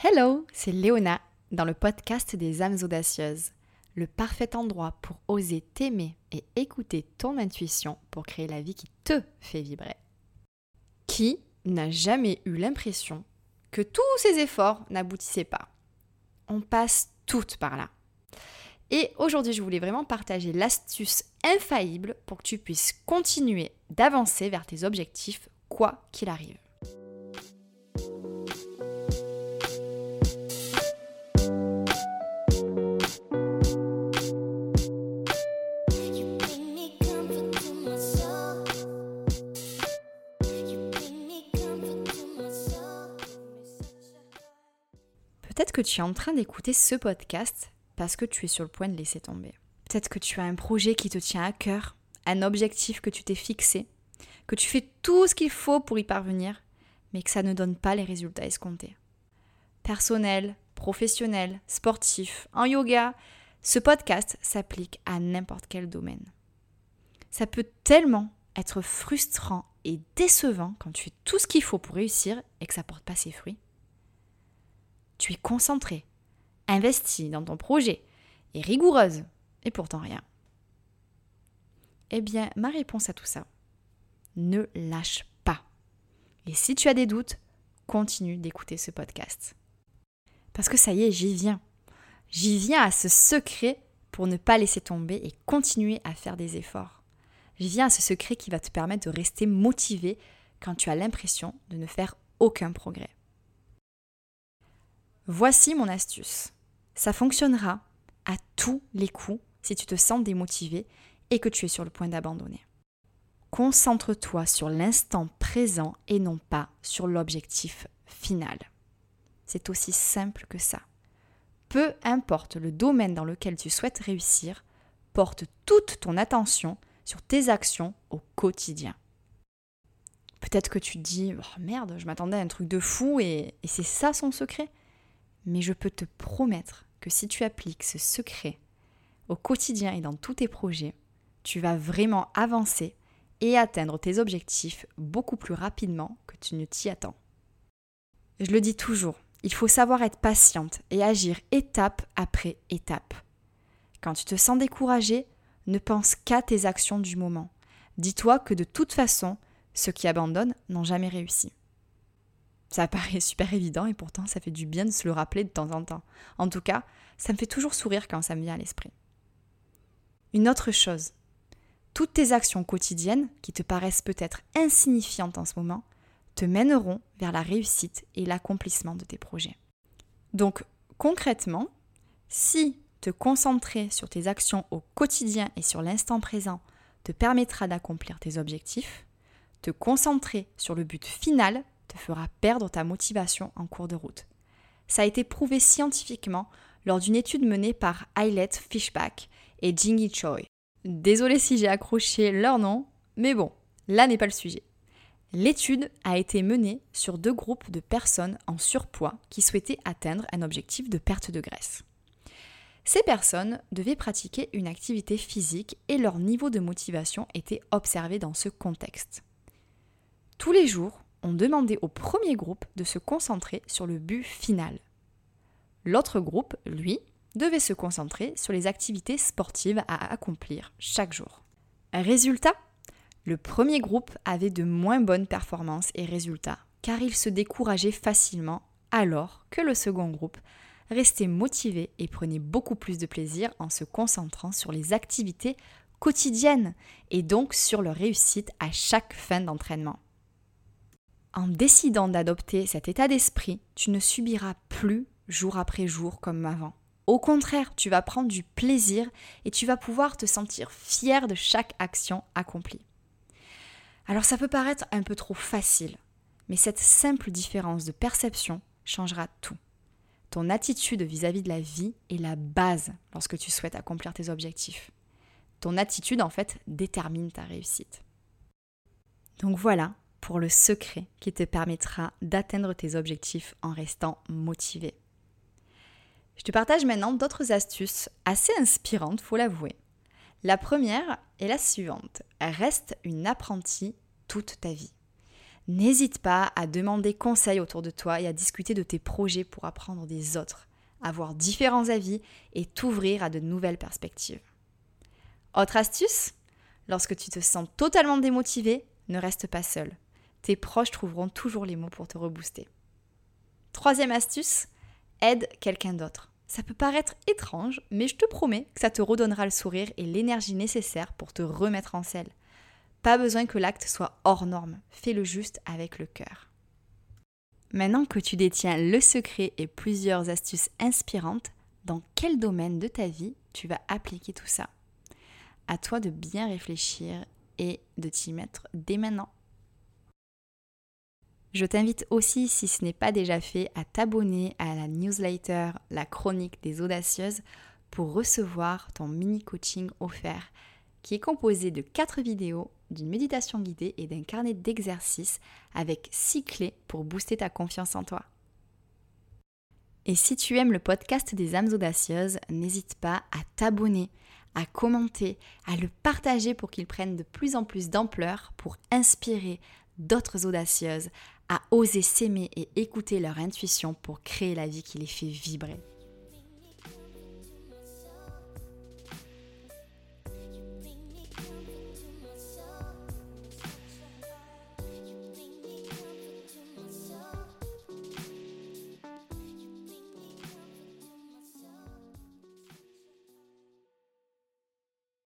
Hello, c'est Léona dans le podcast des âmes audacieuses, le parfait endroit pour oser t'aimer et écouter ton intuition pour créer la vie qui te fait vibrer. Qui n'a jamais eu l'impression que tous ses efforts n'aboutissaient pas? On passe toutes par là. Et aujourd'hui, je voulais vraiment partager l'astuce infaillible pour que tu puisses continuer d'avancer vers tes objectifs quoi qu'il arrive. Peut-être que tu es en train d'écouter ce podcast parce que tu es sur le point de laisser tomber. Peut-être que tu as un projet qui te tient à cœur, un objectif que tu t'es fixé, que tu fais tout ce qu'il faut pour y parvenir, mais que ça ne donne pas les résultats escomptés. Personnel, professionnel, sportif, en yoga, ce podcast s'applique à n'importe quel domaine. Ça peut tellement être frustrant et décevant quand tu fais tout ce qu'il faut pour réussir et que ça porte pas ses fruits. Tu es concentré, investi dans ton projet et rigoureuse, et pourtant rien. Eh bien, ma réponse à tout ça, ne lâche pas. Et si tu as des doutes, continue d'écouter ce podcast. Parce que ça y est, j'y viens. J'y viens à ce secret pour ne pas laisser tomber et continuer à faire des efforts. J'y viens à ce secret qui va te permettre de rester motivé quand tu as l'impression de ne faire aucun progrès. Voici mon astuce. Ça fonctionnera à tous les coups si tu te sens démotivé et que tu es sur le point d'abandonner. Concentre-toi sur l'instant présent et non pas sur l'objectif final. C'est aussi simple que ça. Peu importe le domaine dans lequel tu souhaites réussir, porte toute ton attention sur tes actions au quotidien. Peut-être que tu te dis oh merde, je m'attendais à un truc de fou et, et c'est ça son secret mais je peux te promettre que si tu appliques ce secret au quotidien et dans tous tes projets, tu vas vraiment avancer et atteindre tes objectifs beaucoup plus rapidement que tu ne t'y attends. Je le dis toujours, il faut savoir être patiente et agir étape après étape. Quand tu te sens découragé, ne pense qu'à tes actions du moment. Dis-toi que de toute façon, ceux qui abandonnent n'ont jamais réussi. Ça paraît super évident et pourtant ça fait du bien de se le rappeler de temps en temps. En tout cas, ça me fait toujours sourire quand ça me vient à l'esprit. Une autre chose, toutes tes actions quotidiennes, qui te paraissent peut-être insignifiantes en ce moment, te mèneront vers la réussite et l'accomplissement de tes projets. Donc concrètement, si te concentrer sur tes actions au quotidien et sur l'instant présent te permettra d'accomplir tes objectifs, te concentrer sur le but final te fera perdre ta motivation en cours de route. Ça a été prouvé scientifiquement lors d'une étude menée par Eilert Fishback et Jingy Choi. Désolé si j'ai accroché leur nom, mais bon, là n'est pas le sujet. L'étude a été menée sur deux groupes de personnes en surpoids qui souhaitaient atteindre un objectif de perte de graisse. Ces personnes devaient pratiquer une activité physique et leur niveau de motivation était observé dans ce contexte. Tous les jours, on demandait au premier groupe de se concentrer sur le but final. L'autre groupe, lui, devait se concentrer sur les activités sportives à accomplir chaque jour. Résultat Le premier groupe avait de moins bonnes performances et résultats, car il se décourageait facilement, alors que le second groupe restait motivé et prenait beaucoup plus de plaisir en se concentrant sur les activités quotidiennes et donc sur leur réussite à chaque fin d'entraînement. En décidant d'adopter cet état d'esprit, tu ne subiras plus jour après jour comme avant. Au contraire, tu vas prendre du plaisir et tu vas pouvoir te sentir fier de chaque action accomplie. Alors ça peut paraître un peu trop facile, mais cette simple différence de perception changera tout. Ton attitude vis-à-vis de la vie est la base lorsque tu souhaites accomplir tes objectifs. Ton attitude, en fait, détermine ta réussite. Donc voilà, pour le secret qui te permettra d'atteindre tes objectifs en restant motivé. Je te partage maintenant d'autres astuces assez inspirantes, faut l'avouer. La première est la suivante. Reste une apprentie toute ta vie. N'hésite pas à demander conseil autour de toi et à discuter de tes projets pour apprendre des autres, avoir différents avis et t'ouvrir à de nouvelles perspectives. Autre astuce Lorsque tu te sens totalement démotivé, ne reste pas seul. Tes proches trouveront toujours les mots pour te rebooster. Troisième astuce, aide quelqu'un d'autre. Ça peut paraître étrange, mais je te promets que ça te redonnera le sourire et l'énergie nécessaire pour te remettre en selle. Pas besoin que l'acte soit hors norme, fais-le juste avec le cœur. Maintenant que tu détiens le secret et plusieurs astuces inspirantes, dans quel domaine de ta vie tu vas appliquer tout ça? À toi de bien réfléchir et de t'y mettre dès maintenant. Je t'invite aussi, si ce n'est pas déjà fait, à t'abonner à la newsletter La chronique des audacieuses pour recevoir ton mini coaching offert qui est composé de 4 vidéos, d'une méditation guidée et d'un carnet d'exercices avec 6 clés pour booster ta confiance en toi. Et si tu aimes le podcast des âmes audacieuses, n'hésite pas à t'abonner, à commenter, à le partager pour qu'il prenne de plus en plus d'ampleur pour inspirer d'autres audacieuses à oser s'aimer et écouter leur intuition pour créer la vie qui les fait vibrer.